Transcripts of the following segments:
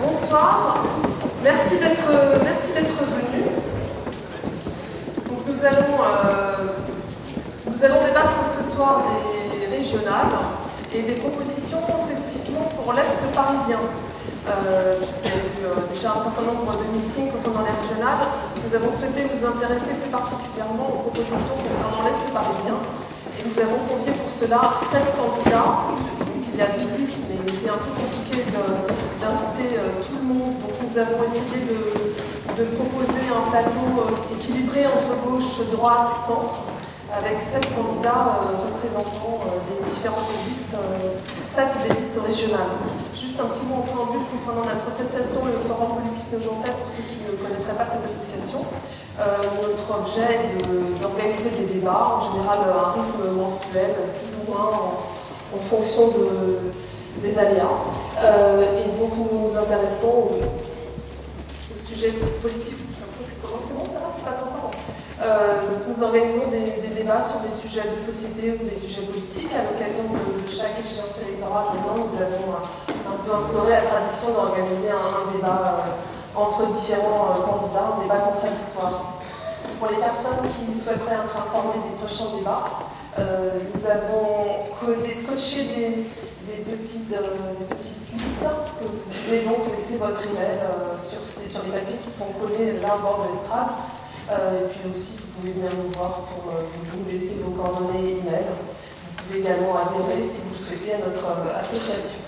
Bonsoir, merci d'être merci d'être venu. Donc nous allons euh, nous allons débattre ce soir des régionales et des propositions spécifiquement pour l'Est parisien. Euh, Puisqu'il y a eu euh, déjà un certain nombre de meetings concernant les régionales, nous avons souhaité nous intéresser plus particulièrement aux propositions concernant l'Est parisien. Et nous avons convié pour cela sept candidats. Il y a 12 listes, mais il était un peu compliqué d'inviter euh, tout le monde. Donc nous avons essayé de, proposer un plateau équilibré entre gauche, droite, centre avec sept candidats euh, représentant euh, les différentes listes, euh, sept des listes régionales. Juste un petit mot en préambule concernant notre association, le Forum politique Nogentais, pour ceux qui ne connaîtraient pas cette association. Notre objet est d'organiser des débats, en général à un rythme mensuel, plus ou moins en, fonction de- des aléas. Et donc nous nous intéressons au sujet politique. J'ai l'impression que C'est. C'est bon, ça va, c'est pas trop fort. Euh, nous organisons des, débats sur des sujets de société ou des sujets politiques. À l'occasion de, chaque échéance électorale, maintenant, nous avons un peu instauré la tradition d'organiser un, débat euh, entre différents euh, candidats, un débat contradictoire. Pour les personnes qui souhaiteraient être informées des prochains débats, nous avons collé, scotché des, des petites, euh, des petites listes que vous pouvez donc laisser votre email euh, sur, ces- sur les papiers qui sont collés là au bord de l'estrade. Euh, et puis aussi, vous pouvez venir nous voir pour euh, vous laisser vos coordonnées email. Vous pouvez également adhérer si vous le souhaitez à notre euh, association.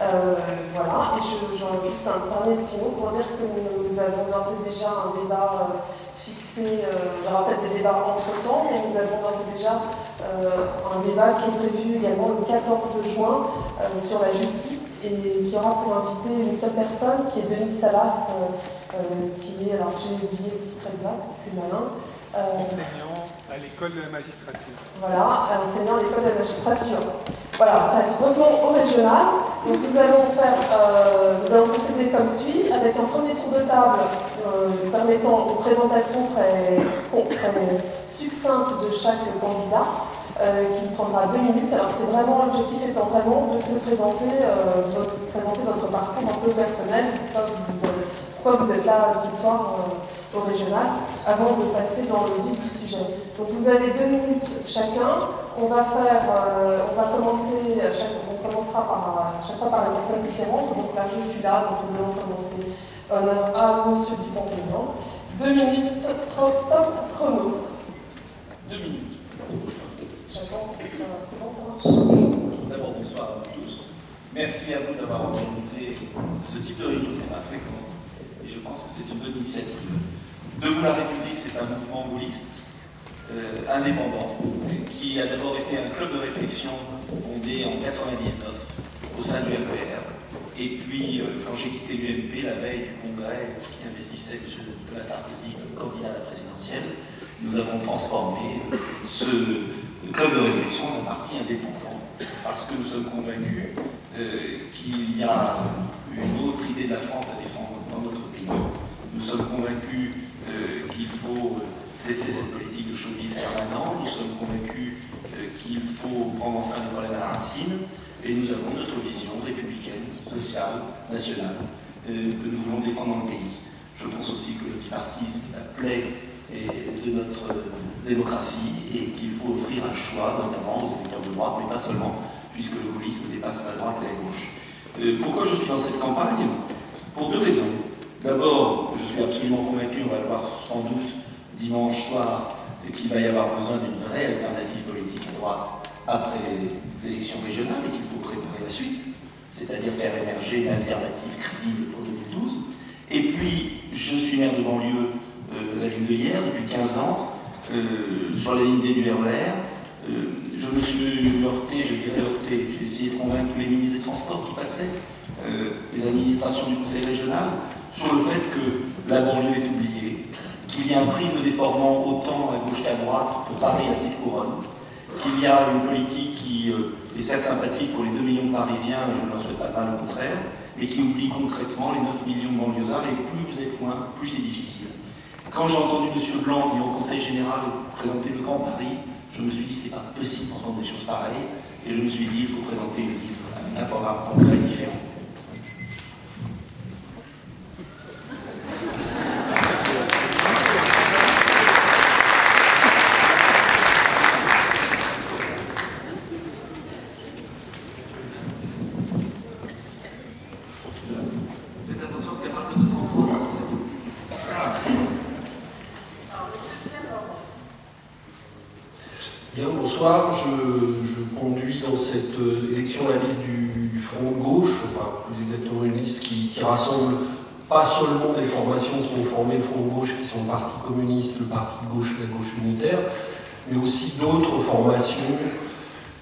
Euh, voilà, et je, j'en- juste un dernier petit mot pour dire que nous, avons d'ores et déjà un débat euh, fixé, euh, il y aura peut-être des débats entre temps, mais nous avons d'ores et déjà euh, un débat qui est prévu également le 14 juin euh, sur la justice et qui aura pour invité une seule personne qui est Denis Salas, euh, euh, qui est, alors j'ai oublié le titre exact, c'est malin. Euh, enseignant à l'école de la magistrature. voilà, enseignant à l'école de la magistrature. Voilà, bref, revenons au régional. Donc nous allons faire, euh, nous allons procéder comme suit, avec un premier tour de table euh, permettant une présentation très, très succincte de chaque candidat, euh, qui prendra deux minutes. Alors c'est vraiment, l'objectif étant vraiment de se présenter, euh, votre, présenter votre parcours un peu personnel, pourquoi vous, euh, vous êtes là ce soir euh, au régional, avant de passer dans le vif du sujet. Donc vous avez deux minutes chacun. On va faire, euh, on va commencer, on commencera par, chaque fois par une personne différente. Donc là je suis là, donc nous allons commencer. À Monsieur Dupont-Aignan. Deux minutes, top chrono. Deux minutes. J'attends que ce soit, D'abord, bonsoir à vous tous. Merci à vous d'avoir organisé ce type de réunion, c'est pas fréquent. Et je pense que c'est une bonne initiative. Debout la République, c'est un mouvement gaulliste euh, indépendant qui a d'abord été un club de réflexion fondé en 99 au sein du LPR. Et puis, euh, quand j'ai quitté l'UMP, la veille du congrès qui investissait M. Nicolas Sarkozy comme candidat à la présidentielle, nous avons transformé ce club de réflexion en un parti indépendant parce que nous sommes convaincus euh, qu'il y a une autre idée de la France à défendre dans notre pays. Nous sommes convaincus euh, qu'il faut cesser cette politique de chauvinisme permanent. Nous sommes convaincus euh, qu'il faut prendre enfin les problèmes à la racine. Et nous avons notre vision républicaine, sociale, nationale, euh, que nous voulons défendre dans le pays. Je pense aussi que le bipartisme la plaie et de notre euh, démocratie et qu'il faut offrir un choix, notamment aux électeurs de droite, mais pas seulement, puisque le gaullisme dépasse la droite et la gauche. Euh, pourquoi je suis dans cette campagne? Pour deux raisons. D'abord, je suis absolument convaincu, on va le voir sans doute dimanche soir, qu'il va y avoir besoin d'une vraie alternative politique à droite après les élections régionales et qu'il faut préparer la suite, c'est-à-dire faire émerger une alternative crédible pour 2012. Et puis, je suis maire de banlieue hier depuis 15 ans, euh, sur la ligne D du. Euh, je me suis heurté, je dirais heurté, j'ai essayé de convaincre tous les ministres des Transports qui passaient, euh, les administrations du Conseil régional, sur le fait que la banlieue est oubliée, qu'il y a un prisme déformant autant à gauche qu'à droite pour Paris la petite couronne, qu'il y a une politique qui euh, est certes sympathique pour les 2 millions de Parisiens, je ne leur souhaite pas mal au contraire, mais qui oublie concrètement les 9 millions de banlieusards, et plus vous êtes loin, plus c'est difficile. Quand j'ai entendu M. Blanc venir au Conseil Général présenter le Grand Paris, je me suis dit c'est pas possible d'entendre des choses pareilles, et je me suis dit il faut présenter une liste avec un programme concret différent. Je, conduis dans cette euh, élection la liste du, Front de gauche, enfin plus exactement une liste qui, rassemble pas seulement des formations qui ont formé le Front de gauche, qui sont le Parti communiste, le Parti de gauche, la gauche unitaire, mais aussi d'autres formations,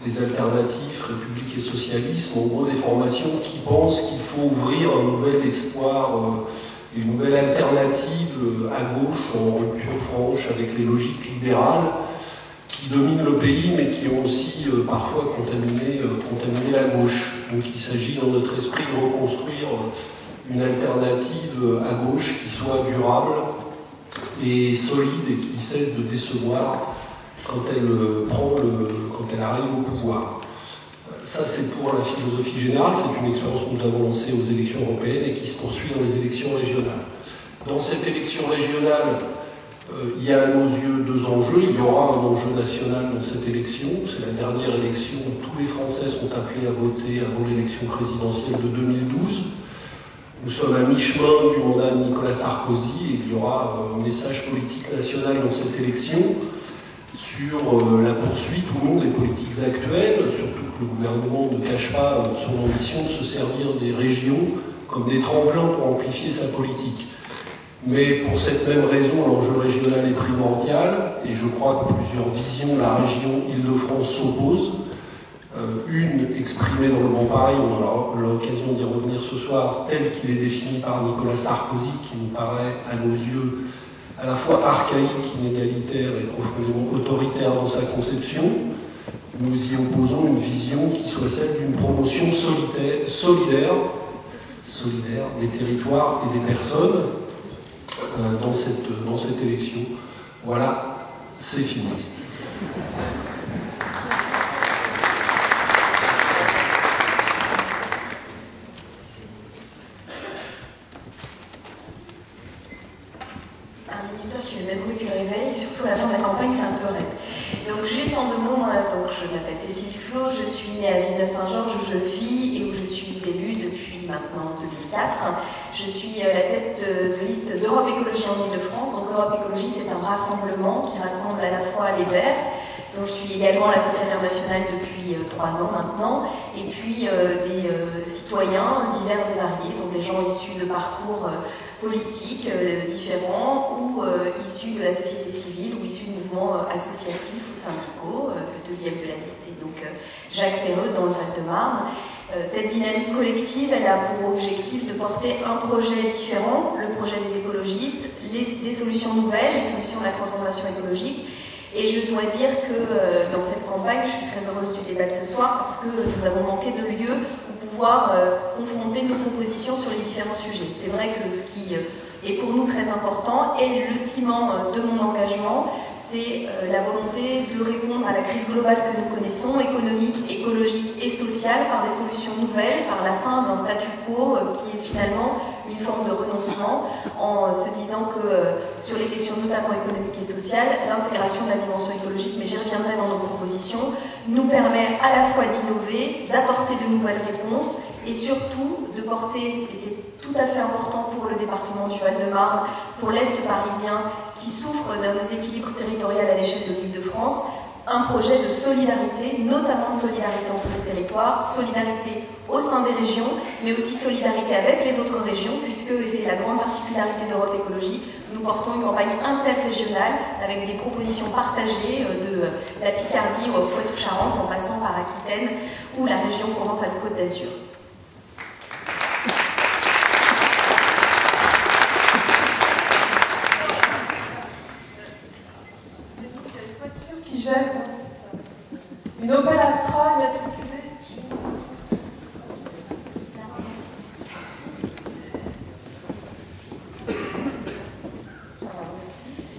les alternatives, République et socialisme, en gros des formations qui pensent qu'il faut ouvrir un nouvel espoir, euh, une nouvelle alternative euh, à gauche, en rupture franche avec les logiques libérales qui dominent le pays, mais qui ont aussi euh, parfois contaminé, euh, contaminé, la gauche. Donc il s'agit dans notre esprit de reconstruire euh, une alternative à gauche qui soit durable et solide et qui cesse de décevoir quand elle, prend quand elle arrive au pouvoir. Ça, c'est pour la philosophie générale. C'est une expérience que nous avons lancée aux élections européennes et qui se poursuit dans les élections régionales. Dans cette élection régionale, il y a à nos yeux deux enjeux. Il y aura un enjeu national dans cette élection. C'est la dernière élection où tous les Français sont appelés à voter avant l'élection présidentielle de 2012. Nous sommes à mi-chemin du mandat de Nicolas Sarkozy et il y aura euh, un message politique national dans cette élection sur euh, la poursuite ou non des politiques actuelles, surtout que le gouvernement ne cache pas son ambition de se servir des régions comme des tremplins pour amplifier sa politique. Mais pour cette même raison, l'enjeu régional est primordial, et je crois que plusieurs visions de la région Île-de-France s'opposent. Euh, une exprimée dans le Grand Paris, on aura l'occasion d'y revenir ce soir, telle qu'il est défini par Nicolas Sarkozy, qui nous paraît à nos yeux à la fois archaïque, inégalitaire et profondément autoritaire dans sa conception. Nous y opposons une vision qui soit celle d'une promotion solidaire, des territoires et des personnes, dans, cette, dans cette élection. Voilà, c'est fini. Un minuteur qui fait même que le réveil, surtout à la fin de la campagne, c'est un peu raide. Donc juste en deux mots, donc, je m'appelle Cécile Flo, je suis née à Villeneuve-Saint-Georges je vis et où je suis élue depuis maintenant 2004. Je suis la tête de, liste d'Europe Écologie en Ile-de-France. Donc Europe Écologie, c'est un rassemblement qui rassemble à la fois les Verts, dont je suis également la secrétaire nationale depuis euh, trois ans maintenant, et puis euh, des euh, citoyens divers et variés, donc des gens issus de parcours politiques différents ou issus de la société civile ou issus de mouvements associatifs ou syndicaux. le deuxième de la liste est donc Jacques Perreux dans le Val-de-Marne. Euh, cette dynamique collective, elle a pour objectif de porter un projet différent, le projet des écologistes, les, des solutions nouvelles, les solutions de la transformation écologique. Et je dois dire que euh, dans cette campagne, je suis très heureuse du débat de ce soir parce que nous avons manqué de lieux où pouvoir euh, confronter nos propositions sur les différents sujets. C'est vrai que ce qui et pour nous très important. Et le ciment euh, de mon engagement, c'est euh, la volonté de répondre à la crise globale que nous connaissons, économique, écologique et sociale, par des solutions nouvelles, par la fin d'un statu quo euh, qui est finalement une forme de renoncement, en se disant que sur les questions notamment économiques et sociales, l'intégration de la dimension écologique, mais j'y reviendrai dans nos propositions, nous permet à la fois d'innover, d'apporter de nouvelles réponses et surtout de porter, et c'est tout à fait important pour le département du Val-de-Marne, pour l'Est parisien, qui souffre d'un déséquilibre territorial à l'échelle de l'île de France, un projet de solidarité, notamment de solidarité entre les territoires, solidarité au sein des régions, mais aussi solidarité avec les autres régions, puisque, et c'est la grande particularité d'Europe Écologie, nous portons une campagne interrégionale avec des propositions partagées euh, de la Picardie au Poitou-Charentes, en passant par Aquitaine ou la région Provence-Alpes-Côte d'Azur. Une Opel Astra immatriculée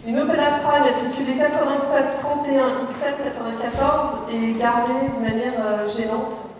Une Astra matriculée 87 31 X7 94 est garée de manière euh, gênante